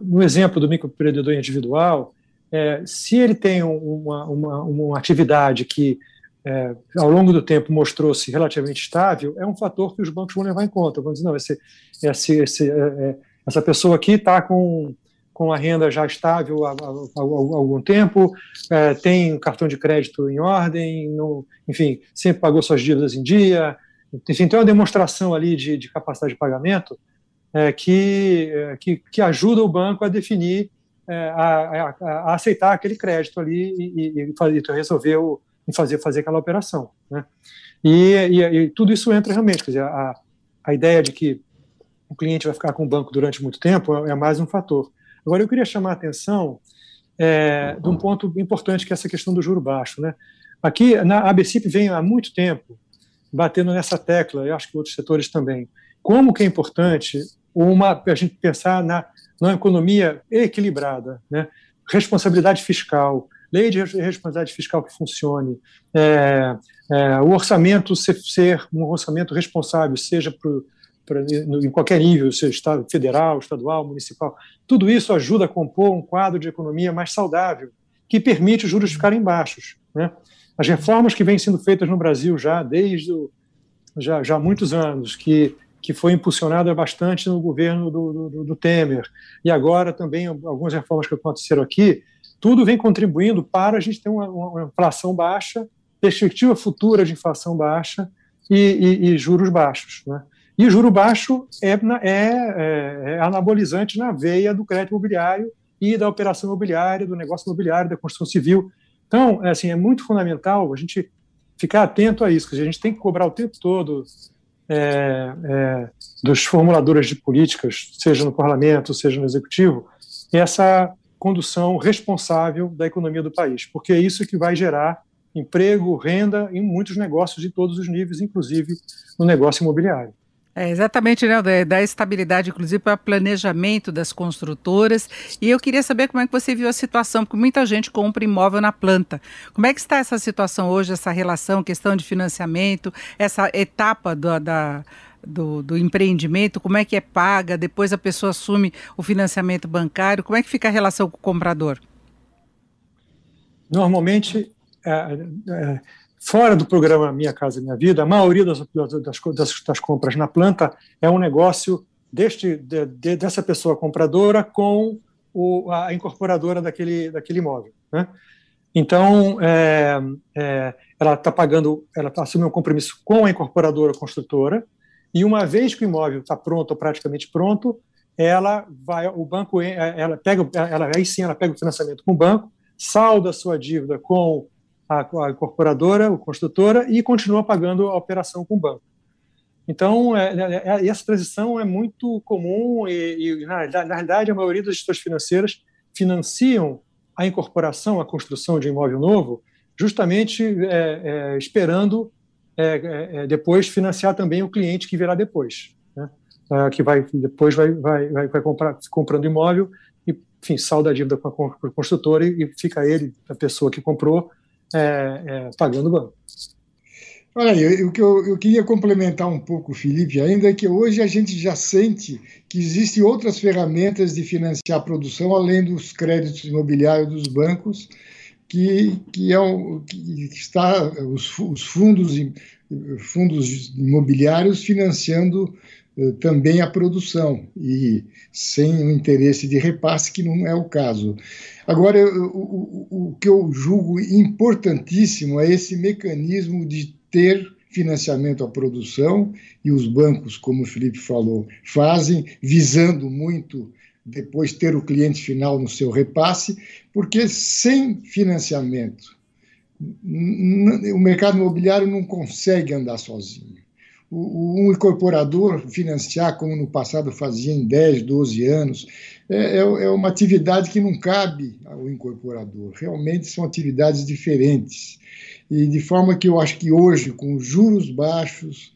no exemplo do microempreendedor individual, é, se ele tem uma, uma, uma atividade que é, ao longo do tempo mostrou-se relativamente estável, é um fator que os bancos vão levar em conta. Vão dizer, não, esse, esse, esse, é, é essa pessoa aqui está com, com a renda já estável há, há, há algum tempo, é, tem cartão de crédito em ordem, enfim, sempre pagou suas dívidas em dia, enfim, tem uma demonstração ali de, de capacidade de pagamento é, que, é, que, que, ajuda o banco a definir, é, a, a, a, aceitar aquele crédito ali e, e, e resolver o, e fazer, fazer aquela operação. Né? E, e, e, tudo isso entra realmente, quer dizer, a, a ideia de que o cliente vai ficar com o banco durante muito tempo é, é mais um fator. Agora, eu queria chamar a atenção é, de um ponto importante, que é essa questão do juro baixo. Né? Aqui, na ABCIP vem há muito tempo batendo nessa tecla, eu acho que outros setores também, como que é importante uma a gente pensar na, na economia equilibrada, né? responsabilidade fiscal, lei de responsabilidade fiscal que funcione, é, é, o orçamento ser, ser, um orçamento responsável, seja pro, pro, em qualquer nível, seja estado, federal, estadual, municipal, tudo isso ajuda a compor um quadro de economia mais saudável, que permite os juros ficarem baixos. Né? As reformas que vêm sendo feitas no Brasil já desde o, já, já há muitos anos, que que foi impulsionada bastante no governo do, do, do, Temer, e agora também algumas reformas que aconteceram aqui, tudo vem contribuindo para a gente ter uma, uma inflação baixa, perspectiva futura de inflação baixa e, e, e juros baixos. Né? E juro baixo é, é, é, é, anabolizante na veia do crédito imobiliário e da operação imobiliária, do negócio imobiliário, da construção civil. Então, é, assim, é muito fundamental a gente ficar atento a isso, a gente tem que cobrar o tempo todo é, é, dos formuladores de políticas, seja no parlamento, seja no executivo, essa condução responsável da economia do país, porque é isso que vai gerar emprego, renda em muitos negócios de todos os níveis, inclusive no negócio imobiliário. É, exatamente, né? Da, da estabilidade, inclusive, para planejamento das construtoras. E eu queria saber como é que você viu a situação, porque muita gente compra imóvel na planta. Como é que está essa situação hoje, essa relação, questão de financiamento, essa etapa do, da, do, do, empreendimento, como é que é paga, depois a pessoa assume o financiamento bancário, como é que fica a relação com o comprador? Normalmente, é, é, Fora do programa Minha Casa Minha Vida, a maioria das, das, das, compras na planta é um negócio deste, de, de, dessa pessoa compradora com o, a incorporadora daquele, daquele imóvel. Né? Então, é, é, ela está pagando, ela está assumindo um compromisso com a incorporadora construtora, e uma vez que o imóvel está pronto ou praticamente pronto, ela vai, o banco, ela pega, ela, aí sim ela pega o financiamento com o banco, salda a sua dívida com a, a incorporadora, o construtora, e continua pagando a operação com o banco. Então, é, é, é, essa transição é muito comum e, e na, na, realidade, a maioria das gestoras financeiras financiam a incorporação, a construção de um imóvel novo, justamente é, é esperando é, depois financiar também o cliente que virá depois, né? que vai depois vai, vai, vai, vai comprar, comprando imóvel e, enfim, salda a dívida com a construtora e, e fica ele, a pessoa que comprou, é, é, pagando banco. Olha aí, o que eu, eu, queria complementar um pouco, Felipe, ainda é que hoje a gente já sente que existem outras ferramentas de financiar a produção, além dos créditos imobiliários dos bancos, que, que, é um, que está os, os fundos, fundos imobiliários financiando também a produção, e sem o interesse de repasse, que não é o caso. Agora, o, o, o que eu julgo importantíssimo é esse mecanismo de ter financiamento à produção, e os bancos, como o Felipe falou, fazem, visando muito depois ter o cliente final no seu repasse, porque sem financiamento, o mercado imobiliário não consegue andar sozinho um incorporador financiar, como no passado fazia em 10, 12 anos, é, é, é, uma atividade que não cabe ao incorporador. Realmente são atividades diferentes. E de forma que eu acho que hoje, com juros baixos,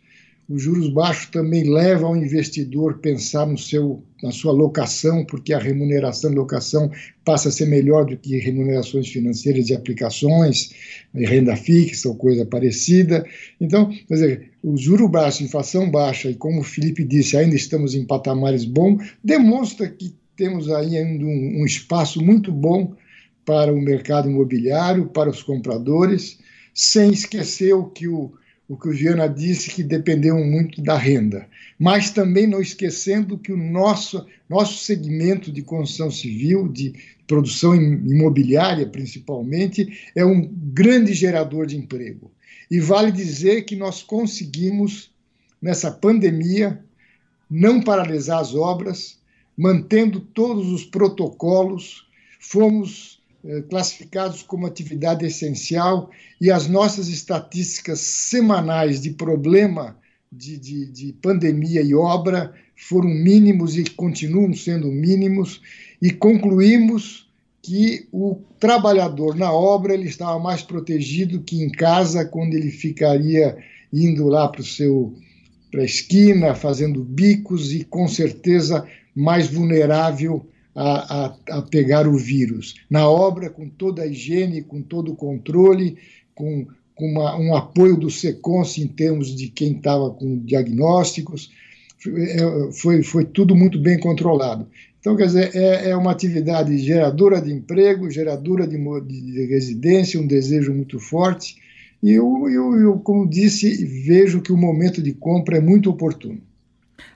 os juros baixos também levam ao investidor pensar no seu, na sua locação, porque a remuneração de locação passa a ser melhor do que remunerações financeiras de aplicações, renda fixa ou coisa parecida. Então, quer dizer, o juro baixo, inflação baixa, e como o Felipe disse, ainda estamos em patamares bons, demonstra que temos ainda um, um espaço muito bom para o mercado imobiliário, para os compradores, sem esquecer o que o o que o Viana disse que dependeu muito da renda, mas também não esquecendo que o nosso, nosso segmento de construção civil, de produção imobiliária principalmente, é um grande gerador de emprego. E vale dizer que nós conseguimos, nessa pandemia, não paralisar as obras, mantendo todos os protocolos, fomos classificados como atividade essencial e as nossas estatísticas semanais de problema de, de, de, pandemia e obra foram mínimos e continuam sendo mínimos, e concluímos que o trabalhador na obra ele estava mais protegido que em casa, quando ele ficaria indo lá para o seu para a esquina, fazendo bicos e com certeza mais vulnerável a, a, a pegar o vírus. Na obra, com toda a higiene, com todo o controle, com, com uma, um apoio do SECONS em termos de quem estava com diagnósticos, é, foi, foi tudo muito bem controlado. Então, quer dizer, é, é uma atividade geradora de emprego, geradora de, de residência, um desejo muito forte. E eu, eu, eu, como disse, vejo que o momento de compra é muito oportuno.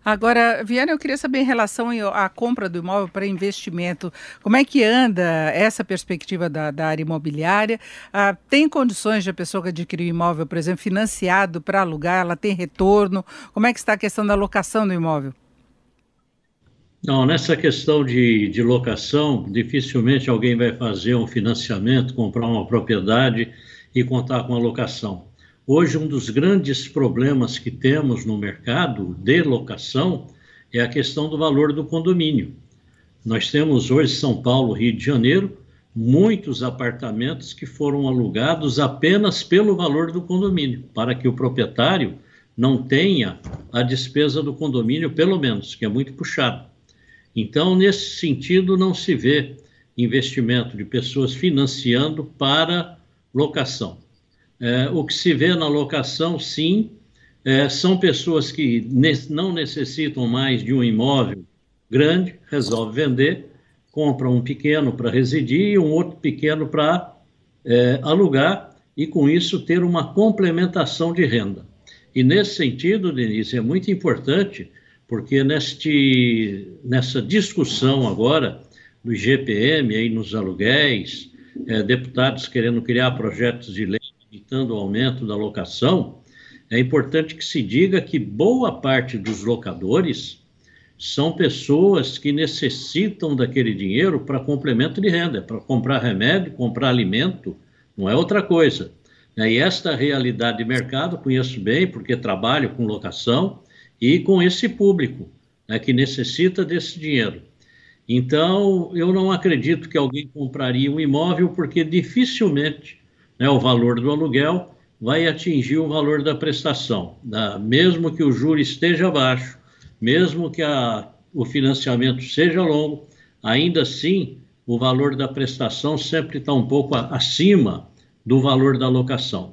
Agora, Viana, eu queria saber em relação à compra do imóvel para investimento, como é que anda essa perspectiva da, da área imobiliária? Ah, tem condições de a pessoa que adquirir um imóvel, por exemplo, financiado para alugar, ela tem retorno? Como é que está a questão da locação do imóvel? Não, nessa questão de, de locação, dificilmente alguém vai fazer um financiamento, comprar uma propriedade e contar com a locação. Hoje, um dos grandes problemas que temos no mercado de locação é a questão do valor do condomínio. Nós temos hoje, São Paulo, Rio de Janeiro, muitos apartamentos que foram alugados apenas pelo valor do condomínio, para que o proprietário não tenha a despesa do condomínio, pelo menos, que é muito puxado. Então, nesse sentido, não se vê investimento de pessoas financiando para locação. É, o que se vê na locação, sim, é, são pessoas que ne não necessitam mais de um imóvel grande, resolve vender, compra um pequeno para residir e um outro pequeno para é, alugar e, com isso, ter uma complementação de renda. E, nesse sentido, Denise, é muito importante, porque neste, nessa discussão agora do IGPM aí nos aluguéis, é, deputados querendo criar projetos de lei evitando o aumento da locação, é importante que se diga que boa parte dos locadores são pessoas que necessitam daquele dinheiro para complemento de renda, para comprar remédio, comprar alimento, não é outra coisa. E esta realidade de mercado conheço bem, porque trabalho com locação e com esse público né, que necessita desse dinheiro. Então, eu não acredito que alguém compraria um imóvel, porque dificilmente né, o valor do aluguel vai atingir o valor da prestação, da, mesmo que o juro esteja baixo, mesmo que a, o financiamento seja longo, ainda assim o valor da prestação sempre está um pouco a, acima do valor da locação.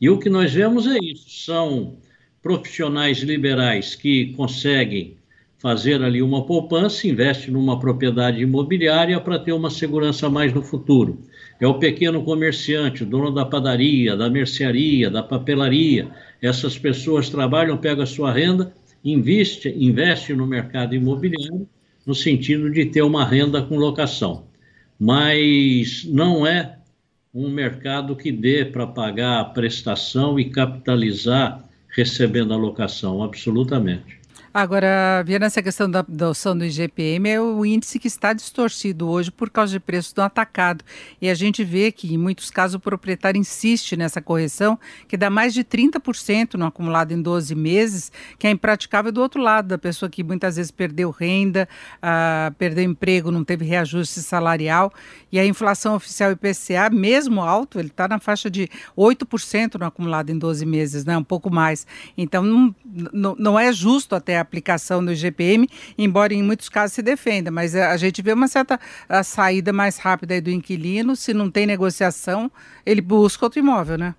E o que nós vemos é isso: são profissionais liberais que conseguem fazer ali uma poupança, investe numa propriedade imobiliária para ter uma segurança mais no futuro. É o pequeno comerciante, o dono da padaria, da mercearia, da papelaria. Essas pessoas trabalham, pegam a sua renda, investe, investe no mercado imobiliário, no sentido de ter uma renda com locação. Mas não é um mercado que dê para pagar a prestação e capitalizar recebendo a locação, absolutamente. Agora, vendo essa questão da adoção do IGPM, é o índice que está distorcido hoje por causa de preço do atacado. E a gente vê que, em muitos casos, o proprietário insiste nessa correção, que dá mais de 30% no acumulado em 12 meses, que é impraticável do outro lado, da pessoa que muitas vezes perdeu renda, uh, perdeu emprego, não teve reajuste salarial. E a inflação oficial IPCA, mesmo alto, ele está na faixa de 8% no acumulado em 12 meses, né? um pouco mais. Então, não, não, não é justo até aplicação do IGPM, embora em muitos casos se defenda, mas a gente vê uma certa saída mais rápida do inquilino, se não tem negociação, ele busca outro imóvel, né?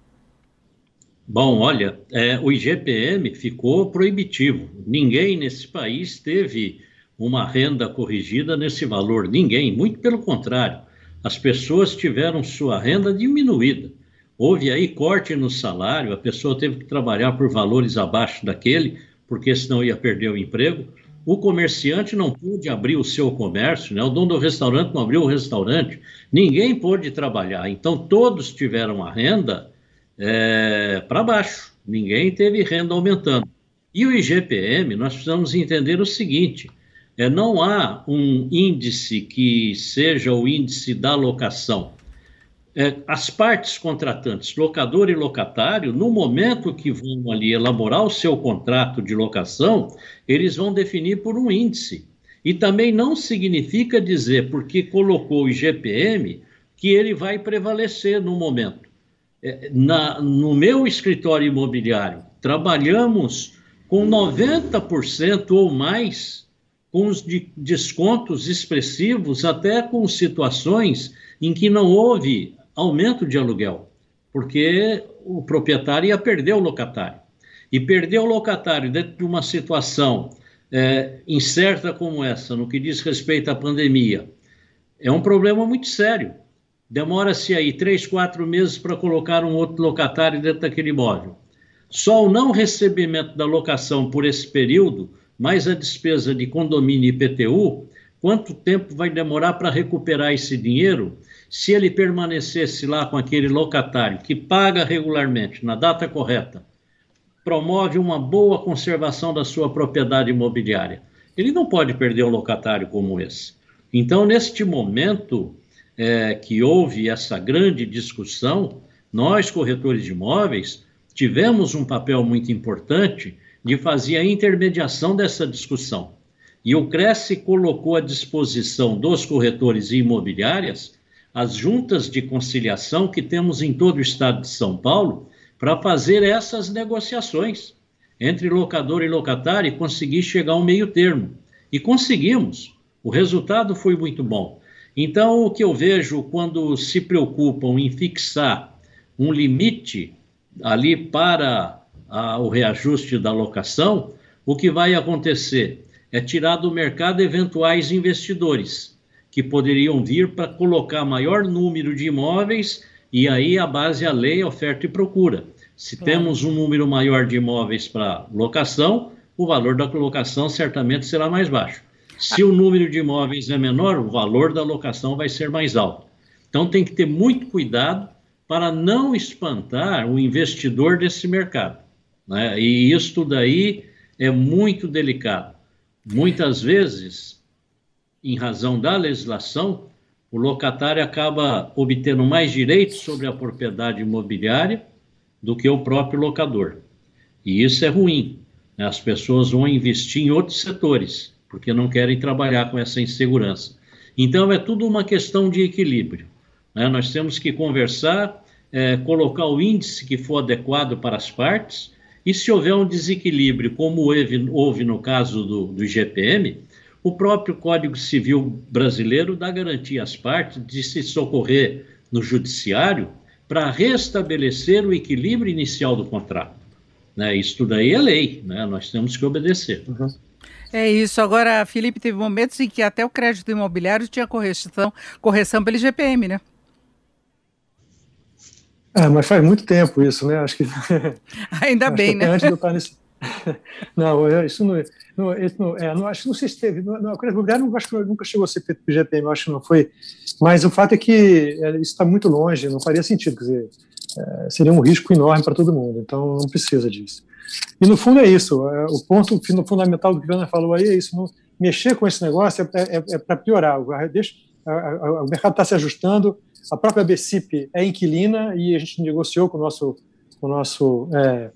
Bom, olha, é, o IGPM ficou proibitivo. Ninguém nesse país teve uma renda corrigida nesse valor. Ninguém, muito pelo contrário. As pessoas tiveram sua renda diminuída. Houve aí corte no salário, a pessoa teve que trabalhar por valores abaixo daquele porque senão ia perder o emprego. O comerciante não pôde abrir o seu comércio, né? o dono do restaurante não abriu o restaurante, ninguém pôde trabalhar. Então, todos tiveram a renda é, para baixo, ninguém teve renda aumentando. E o IGPM, nós precisamos entender o seguinte: é, não há um índice que seja o índice da locação é, as partes contratantes, locador e locatário, no momento que vão ali elaborar o seu contrato de locação, eles vão definir por um índice. E também não significa dizer, porque colocou o IGPM, que ele vai prevalecer no momento. É, na, no meu escritório imobiliário, trabalhamos com 90% ou mais com os de descontos expressivos, até com situações em que não houve aumento de aluguel, porque o proprietário ia perder o locatário. E perder o locatário dentro de uma situação é, incerta como essa, no que diz respeito à pandemia, é um problema muito sério. Demora-se aí três, quatro meses para colocar um outro locatário dentro daquele imóvel. Só o não recebimento da locação por esse período, mais a despesa de condomínio e IPTU, quanto tempo vai demorar para recuperar esse dinheiro se ele permanecesse lá com aquele locatário que paga regularmente, na data correta, promove uma boa conservação da sua propriedade imobiliária, ele não pode perder um locatário como esse. Então, neste momento é, que houve essa grande discussão, nós, corretores de imóveis, tivemos um papel muito importante de fazer a intermediação dessa discussão. E o Cresce colocou à disposição dos corretores e imobiliárias as juntas de conciliação que temos em todo o estado de São Paulo para fazer essas negociações. entre locador e locatário e conseguir chegar a um meio termo. E conseguimos. O resultado foi muito bom. Então, o que eu vejo quando se preocupam em fixar um limite ali para a, o reajuste da locação, o que vai acontecer é tirar do mercado eventuais investidores que poderiam vir para colocar maior número de imóveis e aí a base é a lei, oferta e procura. Se claro. temos um número maior de imóveis para locação, o valor da locação certamente será mais baixo. Se o número de imóveis é menor, o valor da locação vai ser mais alto. Então tem que ter muito cuidado para não espantar o investidor desse mercado. Né? E isso daí é muito delicado. Muitas vezes, em razão da legislação, o locatário acaba obtendo mais direitos sobre a propriedade imobiliária do que o próprio locador. E isso é ruim. Né? As pessoas vão investir em outros setores, porque não querem trabalhar com essa insegurança. Então, é tudo uma questão de equilíbrio. Né? Nós temos que conversar, é, colocar o índice que for adequado para as partes, e se houver um desequilíbrio, como houve, houve no caso do, do GPM, o próprio Código Civil brasileiro dá garantia às partes de se socorrer no judiciário para restabelecer o equilíbrio inicial do contrato. Né? Isso daí é lei, né? nós temos que obedecer. Uhum. É isso. Agora, Felipe, teve momentos em que até o crédito imobiliário tinha correção, correção pelo IGPM, né? É, mas faz muito tempo isso, né? Acho que. Ainda acho bem, né? Antes de eu estar nesse. não, isso não, não, isso não, é, não acho que não sei se teve. Não, não, a imobiliário não, acho que nunca chegou a ser feito pelo IGPM, eu acho que não foi. Mas o fato é que é, isso está muito longe, não faria sentido. Quer dizer, é, seria um risco enorme para todo mundo, então não precisa disso. E no fundo é isso. É, o ponto fundamental do que o Ana falou aí é isso. Não, mexer com esse negócio é, é, é para piorar. Deixa, a, a, o mercado está se ajustando. A própria BCIP é inquilina e a gente negociou com o nosso, com o, nosso é,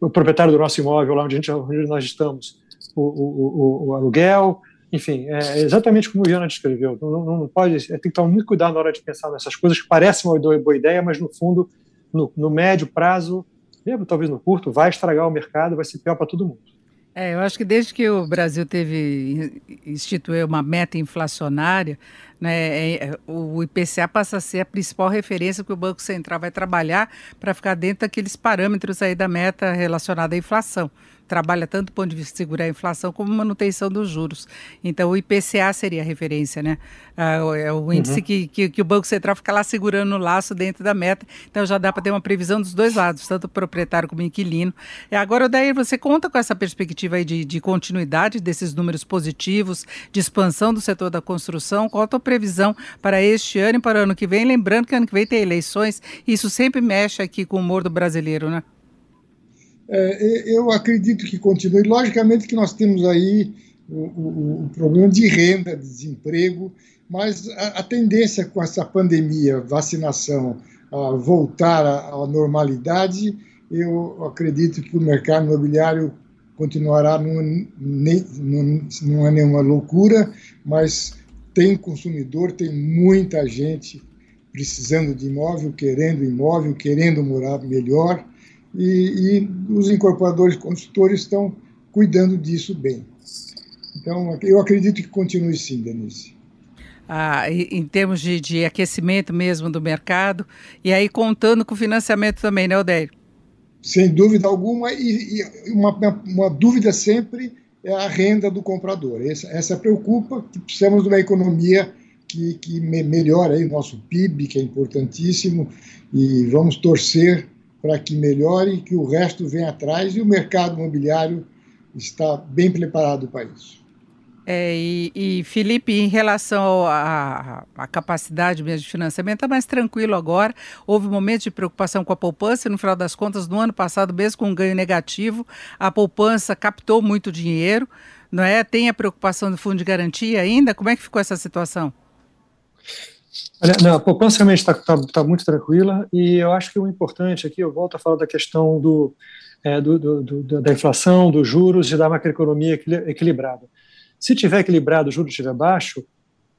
o proprietário do nosso imóvel, lá onde, gente, onde nós estamos, o, o, o, aluguel. Enfim, é exatamente como o Jana descreveu. Não, não, pode, tem que tomar muito cuidado na hora de pensar nessas coisas que parecem uma boa ideia, mas no fundo, no, no médio prazo, mesmo talvez no curto, vai estragar o mercado, vai ser pior para todo mundo. É, eu acho que desde que o Brasil teve instituiu uma meta inflacionária, né, é, é, o IPCA passa a ser a principal referência que o Banco Central vai trabalhar para ficar dentro daqueles parâmetros aí da meta relacionada à inflação trabalha tanto do ponto de vista de segurar a inflação como manutenção dos juros. Então, o IPCA seria a referência, né? Ah, é o índice uhum. que, que, que, o Banco Central fica lá segurando o laço dentro da meta. Então, já dá para ter uma previsão dos dois lados, tanto o proprietário como o inquilino. E agora, daí, você conta com essa perspectiva aí de, de continuidade desses números positivos, de expansão do setor da construção. Qual a tua previsão para este ano e para o ano que vem? Lembrando que ano que vem tem eleições, isso sempre mexe aqui com o humor do brasileiro, né? É, eu acredito que continue. Logicamente que nós temos aí o, o, o problema de renda, de desemprego, mas a, a, tendência com essa pandemia, vacinação, a voltar à, à normalidade, eu acredito que o mercado imobiliário continuará, não é nenhuma loucura, mas tem consumidor, tem muita gente precisando de imóvel, querendo imóvel, querendo morar melhor e, e os incorporadores consultores estão cuidando disso bem. Então, eu acredito que continue sim, Denise. Ah, em termos de, de, aquecimento mesmo do mercado, e aí contando com financiamento também, né, Odério? Sem dúvida alguma, e, e uma, uma, dúvida sempre é a renda do comprador. Essa, essa preocupa, que precisamos de uma economia que, que melhore aí o nosso PIB, que é importantíssimo, e vamos torcer para que melhore, que o resto venha atrás e o mercado imobiliário está bem preparado para isso. É, e, e, Felipe, em relação à capacidade mesmo de financiamento, está mais tranquilo agora. Houve um momento de preocupação com a poupança, no final das contas, no ano passado, mesmo com um ganho negativo, a poupança captou muito dinheiro, não é? Tem a preocupação do fundo de garantia ainda? Como é que ficou essa situação? Olha, não, a poupança realmente está tá, tá muito tranquila e eu acho que o importante aqui, eu volto a falar da questão do, é, do, do, do, da inflação, dos juros e da macroeconomia equilibrada. Se tiver equilibrado, o juro estiver baixo,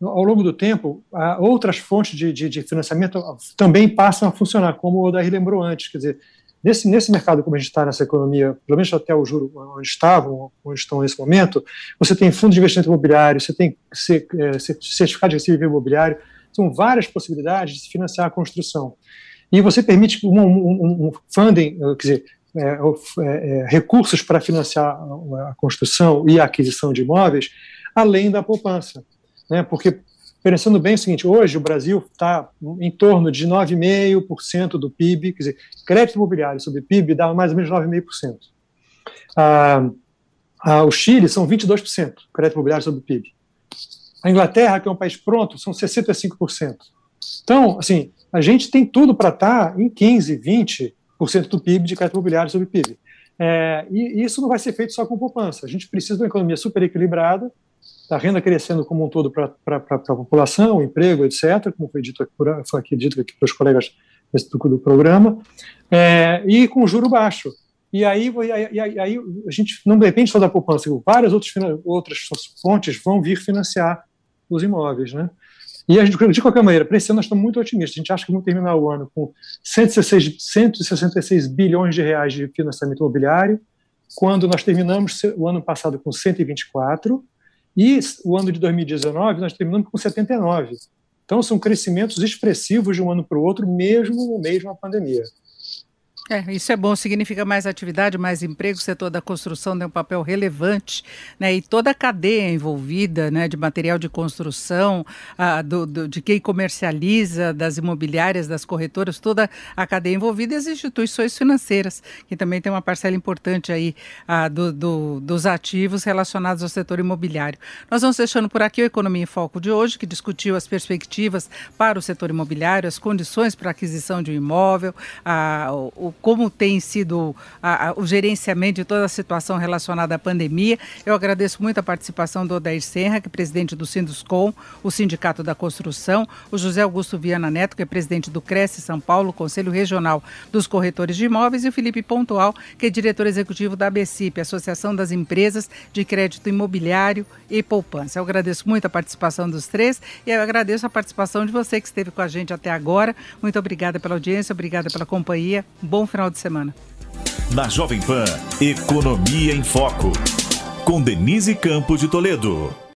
ao longo do tempo, outras fontes de, de, de, financiamento também passam a funcionar, como o Daí lembrou antes. Quer dizer, nesse, nesse mercado como a gente está nessa economia, pelo menos até o juro onde estavam, onde estão nesse momento, você tem fundo de investimento imobiliário, você tem é, certificado de recebível imobiliário, são várias possibilidades de se financiar a construção. E você permite um, um, um funding, quer dizer, é, é, é, recursos para financiar a construção e a aquisição de imóveis, além da poupança. Né? Porque, pensando bem é o seguinte, hoje o Brasil está em torno de 9,5% do PIB, quer dizer, crédito imobiliário sobre PIB dá mais ou menos 9,5%. Ah, ah, o Chile são 22%, crédito imobiliário sobre PIB. A Inglaterra, que é um país pronto, são 65%. Então, assim, a gente tem tudo para estar tá em 15, 20, do PIB de crédito imobiliário sobre PIB. É, e isso não vai ser feito só com poupança. A gente precisa de uma economia super equilibrada, da renda crescendo como um todo para a população, emprego, etc., como foi dito aqui, por, foi aqui dito aqui pelos colegas do, do programa, é, e com juro baixo. E aí, e aí, aí, a gente não depende só da poupança, várias outras, outras fontes vão vir financiar os imóveis. Né? E a gente, de qualquer maneira, para esse ano nós estamos muito otimistas. A gente acha que vamos terminar o ano com 166, 166 bilhões de reais de financiamento imobiliário, quando nós terminamos o ano passado com 124 e o ano de 2019 nós terminamos com 79. Então são crescimentos expressivos de um ano para o outro, mesmo no meio de uma pandemia. É, isso é bom, significa mais atividade, mais emprego, o setor da construção tem um papel relevante, né, e toda a cadeia envolvida, né, de material de construção, a, do, do, de quem comercializa, das imobiliárias, das corretoras, toda a cadeia envolvida e as instituições financeiras, que também tem uma parcela importante aí a, do, do, dos ativos relacionados ao setor imobiliário. Nós vamos fechando por aqui o Economia em Foco de hoje, que discutiu as perspectivas para o setor imobiliário, as condições para aquisição de um imóvel, a, o como tem sido a, a, o gerenciamento de toda a situação relacionada à pandemia. Eu agradeço muito a participação do Odair Serra, que é presidente do Sinduscom, o Sindicato da Construção, o José Augusto Viana Neto, que é presidente do Cresce São Paulo, Conselho Regional dos Corretores de Imóveis, e o Felipe Pontual, que é diretor executivo da ABCIP, Associação das Empresas de Crédito Imobiliário e Poupança. Eu agradeço muito a participação dos três e eu agradeço a participação de você que esteve com a gente até agora. Muito obrigada pela audiência, obrigada pela companhia. Bom final de semana. Na Jovem Pan, Economia em Foco. Com Denise Campos de Toledo.